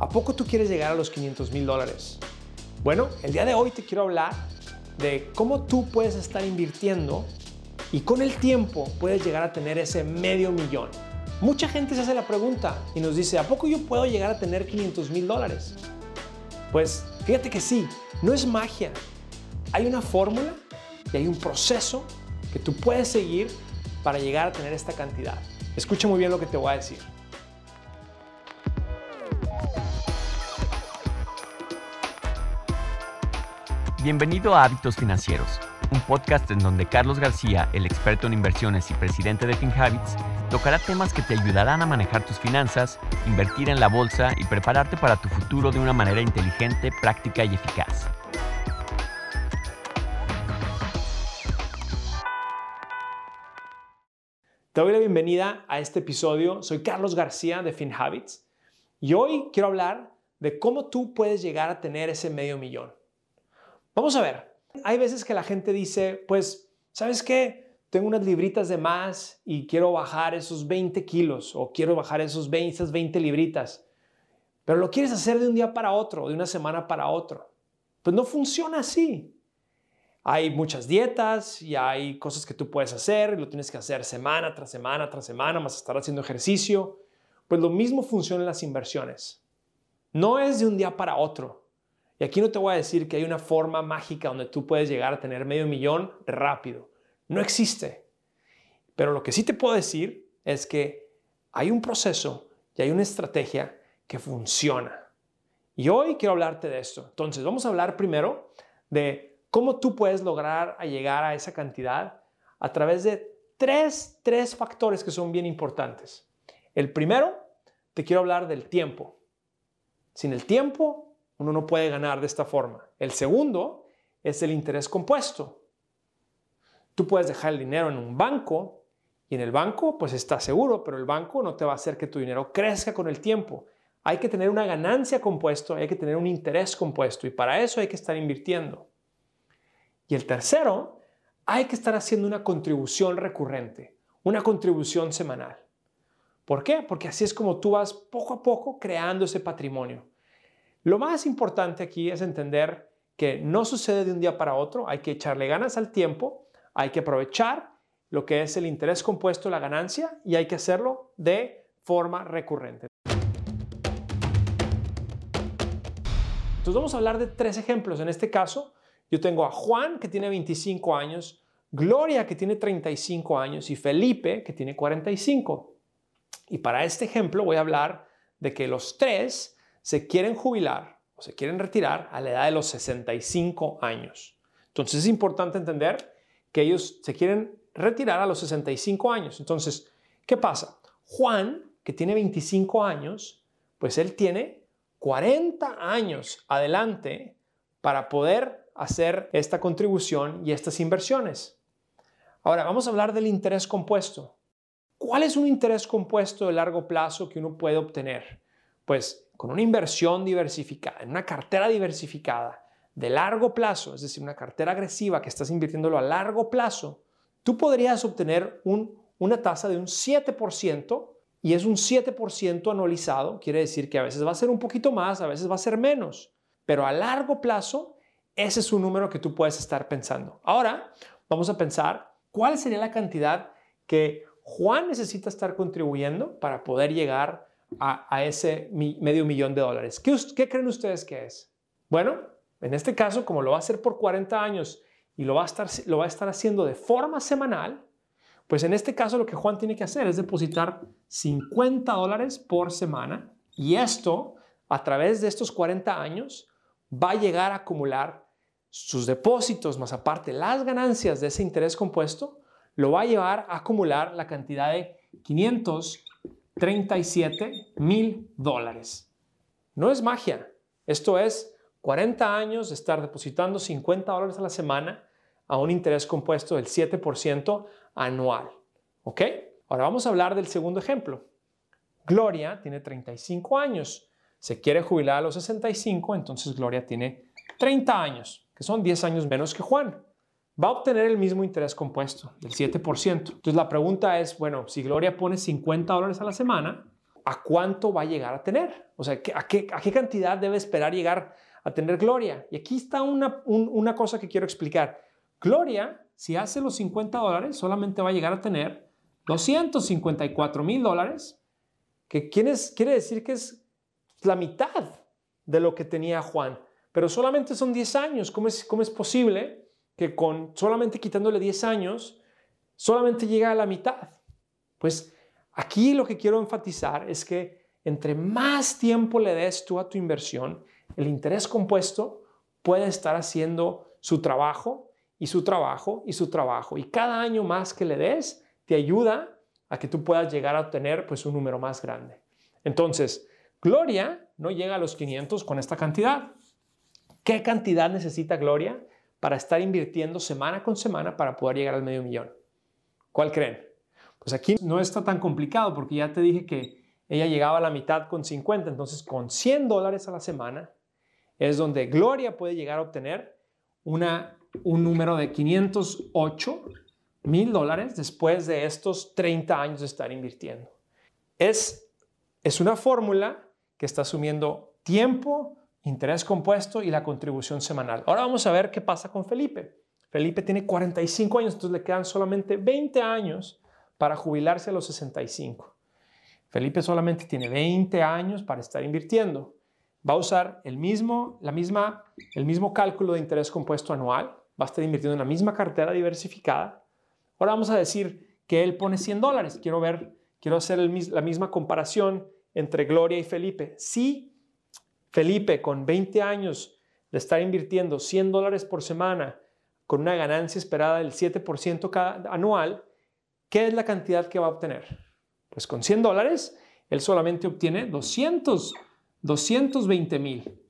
¿A poco tú quieres llegar a los 500 mil dólares? Bueno, el día de hoy te quiero hablar de cómo tú puedes estar invirtiendo y con el tiempo puedes llegar a tener ese medio millón. Mucha gente se hace la pregunta y nos dice, ¿a poco yo puedo llegar a tener 500 mil dólares? Pues fíjate que sí, no es magia. Hay una fórmula y hay un proceso que tú puedes seguir para llegar a tener esta cantidad. Escucha muy bien lo que te voy a decir. Bienvenido a Hábitos Financieros, un podcast en donde Carlos García, el experto en inversiones y presidente de FinHabits, tocará temas que te ayudarán a manejar tus finanzas, invertir en la bolsa y prepararte para tu futuro de una manera inteligente, práctica y eficaz. Te doy la bienvenida a este episodio. Soy Carlos García de FinHabits y hoy quiero hablar de cómo tú puedes llegar a tener ese medio millón. Vamos a ver, hay veces que la gente dice, pues, ¿sabes qué? Tengo unas libritas de más y quiero bajar esos 20 kilos o quiero bajar esos 20, esas 20 libritas, pero lo quieres hacer de un día para otro, de una semana para otro. Pues no funciona así. Hay muchas dietas y hay cosas que tú puedes hacer, lo tienes que hacer semana tras semana tras semana, más estar haciendo ejercicio. Pues lo mismo funciona en las inversiones. No es de un día para otro. Y aquí no te voy a decir que hay una forma mágica donde tú puedes llegar a tener medio millón rápido. No existe. Pero lo que sí te puedo decir es que hay un proceso y hay una estrategia que funciona. Y hoy quiero hablarte de esto. Entonces, vamos a hablar primero de cómo tú puedes lograr llegar a esa cantidad a través de tres, tres factores que son bien importantes. El primero, te quiero hablar del tiempo. Sin el tiempo uno no puede ganar de esta forma. El segundo es el interés compuesto. Tú puedes dejar el dinero en un banco y en el banco pues está seguro, pero el banco no te va a hacer que tu dinero crezca con el tiempo. Hay que tener una ganancia compuesto, hay que tener un interés compuesto y para eso hay que estar invirtiendo. Y el tercero, hay que estar haciendo una contribución recurrente, una contribución semanal. ¿Por qué? Porque así es como tú vas poco a poco creando ese patrimonio. Lo más importante aquí es entender que no sucede de un día para otro, hay que echarle ganas al tiempo, hay que aprovechar lo que es el interés compuesto, la ganancia, y hay que hacerlo de forma recurrente. Entonces vamos a hablar de tres ejemplos. En este caso, yo tengo a Juan, que tiene 25 años, Gloria, que tiene 35 años, y Felipe, que tiene 45. Y para este ejemplo voy a hablar de que los tres se quieren jubilar o se quieren retirar a la edad de los 65 años. Entonces es importante entender que ellos se quieren retirar a los 65 años. Entonces, ¿qué pasa? Juan, que tiene 25 años, pues él tiene 40 años adelante para poder hacer esta contribución y estas inversiones. Ahora, vamos a hablar del interés compuesto. ¿Cuál es un interés compuesto de largo plazo que uno puede obtener? Pues con una inversión diversificada, en una cartera diversificada de largo plazo, es decir, una cartera agresiva que estás invirtiéndolo a largo plazo, tú podrías obtener una tasa de un 7% y es un 7% anualizado, quiere decir que a veces va a ser un poquito más, a veces va a ser menos, pero a largo plazo ese es un número que tú puedes estar pensando. Ahora vamos a pensar cuál sería la cantidad que Juan necesita estar contribuyendo para poder llegar a, ese medio millón de dólares. ¿Qué, ¿Qué creen ustedes que es? Bueno, en este caso, como lo va a hacer por 40 años y lo va, a estar, lo va a estar haciendo de forma semanal, pues en este caso lo que Juan tiene que hacer es depositar 50 dólares por semana y esto, a través de estos 40 años, va a llegar a acumular sus depósitos, más aparte las ganancias de ese interés compuesto, lo va a llevar a acumular la cantidad de 500 37 mil dólares. No es magia. Esto es 40 años de estar depositando 50 dólares a la semana a un interés compuesto del 7% anual. ¿Ok? Ahora vamos a hablar del segundo ejemplo. Gloria tiene 35 años. Se quiere jubilar a los 65, entonces Gloria tiene 30 años, que son 10 años menos que Juan va a obtener el mismo interés compuesto, del 7%. Entonces la pregunta es, bueno, si Gloria pone 50 dólares a la semana, a cuánto va a llegar a tener. O sea, a qué, a qué cantidad debe esperar llegar a tener Gloria. Y aquí está una, una cosa que quiero explicar. Gloria, si hace los 50 dólares, solamente va a llegar a tener 254 mil dólares, que quiere, quiere decir que es la mitad de lo que tenía Juan. Pero solamente son 10 años. ¿Cómo es, cómo es posible que con solamente quitándole 10 años, solamente llega a la mitad? Pues aquí lo que quiero enfatizar es que entre más tiempo le des tú a tu inversión, el interés compuesto puede estar haciendo su trabajo y su trabajo y su trabajo. Y cada año más que le des te ayuda a que tú puedas llegar a obtener pues un número más grande. Entonces, Gloria no llega a los 500 con esta cantidad. ¿Qué cantidad necesita Gloria para estar invirtiendo semana con semana para poder llegar al medio millón? ¿Cuál creen? Pues aquí no está tan complicado porque ya te dije que ella llegaba a la mitad con 50, entonces con 100 dólares a la semana es donde Gloria puede llegar a obtener una, un número de 508 mil dólares después de estos 30 años de estar invirtiendo. Es, es una fórmula que está asumiendo tiempo, interés compuesto y la contribución semanal. Ahora vamos a ver qué pasa con Felipe. Felipe tiene 45 años, entonces le quedan solamente 20 años para jubilarse a los 65. Felipe solamente tiene 20 años para estar invirtiendo. Va a usar el mismo, la misma, el mismo cálculo de interés compuesto anual, va a estar invirtiendo en la misma cartera diversificada. Ahora vamos a decir que él pone 100 dólares. Quiero ver, quiero hacer la misma comparación entre Gloria y Felipe. Si Felipe con 20 años de estar invirtiendo 100 dólares por semana con una ganancia esperada del 7% anual, ¿qué es la cantidad que va a obtener? Pues con 100 dólares, él solamente obtiene 200, 220 mil,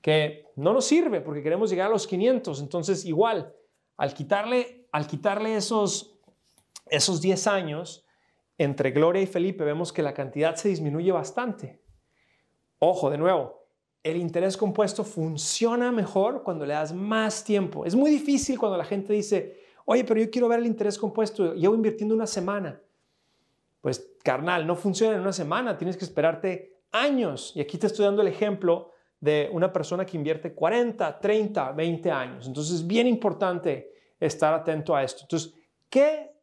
que no nos sirve porque queremos llegar a los 500. Entonces, igual, al quitarle, al quitarle esos, esos 10 años, entre Gloria y Felipe vemos que la cantidad se disminuye bastante. Ojo, de nuevo, el interés compuesto funciona mejor cuando le das más tiempo. Es muy difícil cuando la gente dice, oye, pero yo quiero ver el interés compuesto, llevo invirtiendo una semana. Pues, carnal, no funciona en una semana, tienes que esperarte años. Y aquí te estoy dando el ejemplo de una persona que invierte 40, 30, 20 años. Entonces, es bien importante estar atento a esto. Entonces, ¿qué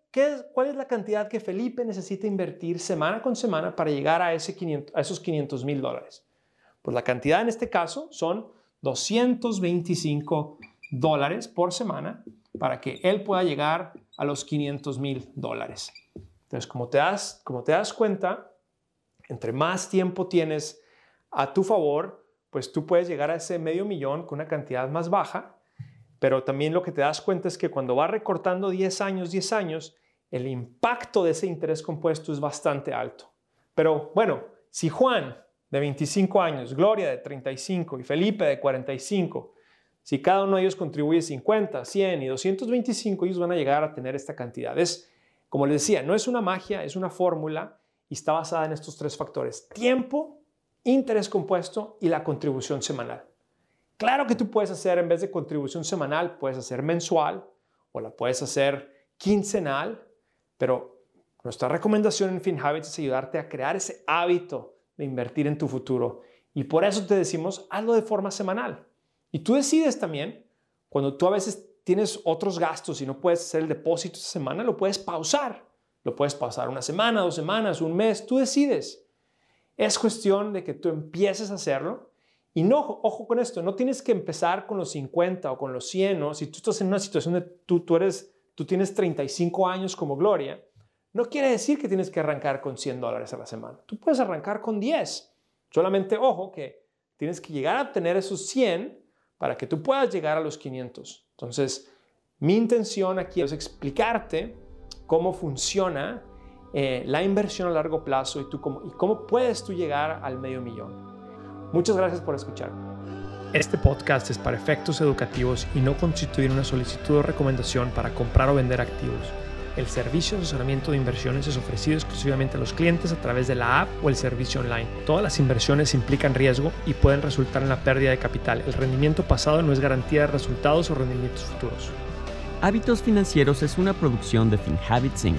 ¿Cuál es la cantidad que Felipe necesita invertir semana con semana para llegar a, ese a esos 500 mil dólares? Pues la cantidad en este caso son 225 dólares por semana para que él pueda llegar a los 500 mil dólares. Entonces, como te, das, como te das cuenta, entre más tiempo tienes a tu favor, pues tú puedes llegar a ese medio millón con una cantidad más baja, pero también lo que te das cuenta es que cuando va recortando 10 años, 10 años, el impacto de ese interés compuesto es bastante alto. Pero bueno, si Juan de 25 años, Gloria de 35 y Felipe de 45, si cada uno de ellos contribuye 50, 100 y 225, ellos van a llegar a tener esta cantidad. Es, como les decía, no es una magia, es una fórmula y está basada en estos tres factores. Tiempo, interés compuesto y la contribución semanal. Claro que tú puedes hacer, en vez de contribución semanal, puedes hacer mensual o la puedes hacer quincenal pero nuestra recomendación en FinHabits es ayudarte a crear ese hábito de invertir en tu futuro. Y por eso te decimos, hazlo de forma semanal. Y tú decides también, cuando tú a veces tienes otros gastos y no puedes hacer el depósito esa semana, lo puedes pausar. Lo puedes pausar una semana, dos semanas, un mes, tú decides. Es cuestión de que tú empieces a hacerlo. Y no, ojo con esto, no tienes que empezar con los 50 o con los 100, ¿no? Si tú estás en una situación de tú, tú eres tú tienes 35 años como Gloria, no quiere decir que tienes que arrancar con 100 dólares a la semana. Tú puedes arrancar con 10. Solamente ojo que tienes que llegar a tener esos 100 para que tú puedas llegar a los 500. Entonces, mi intención aquí es explicarte cómo funciona eh, la inversión a largo plazo y, tú cómo, y cómo puedes tú llegar al medio millón. Muchas gracias por escucharme. Este podcast es para efectos educativos y no constituye una solicitud o recomendación para comprar o vender activos. El servicio de asesoramiento de inversiones es ofrecido exclusivamente a los clientes a través de la app o el servicio online. Todas las inversiones implican riesgo y pueden resultar en la pérdida de capital. El rendimiento pasado no es garantía de resultados o rendimientos futuros. Hábitos Financieros es una producción de FinHabits Inc.,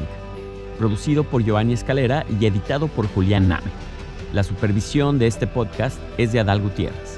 producido por Giovanni Escalera y editado por Julián Name. La supervisión de este podcast es de Adal Gutiérrez.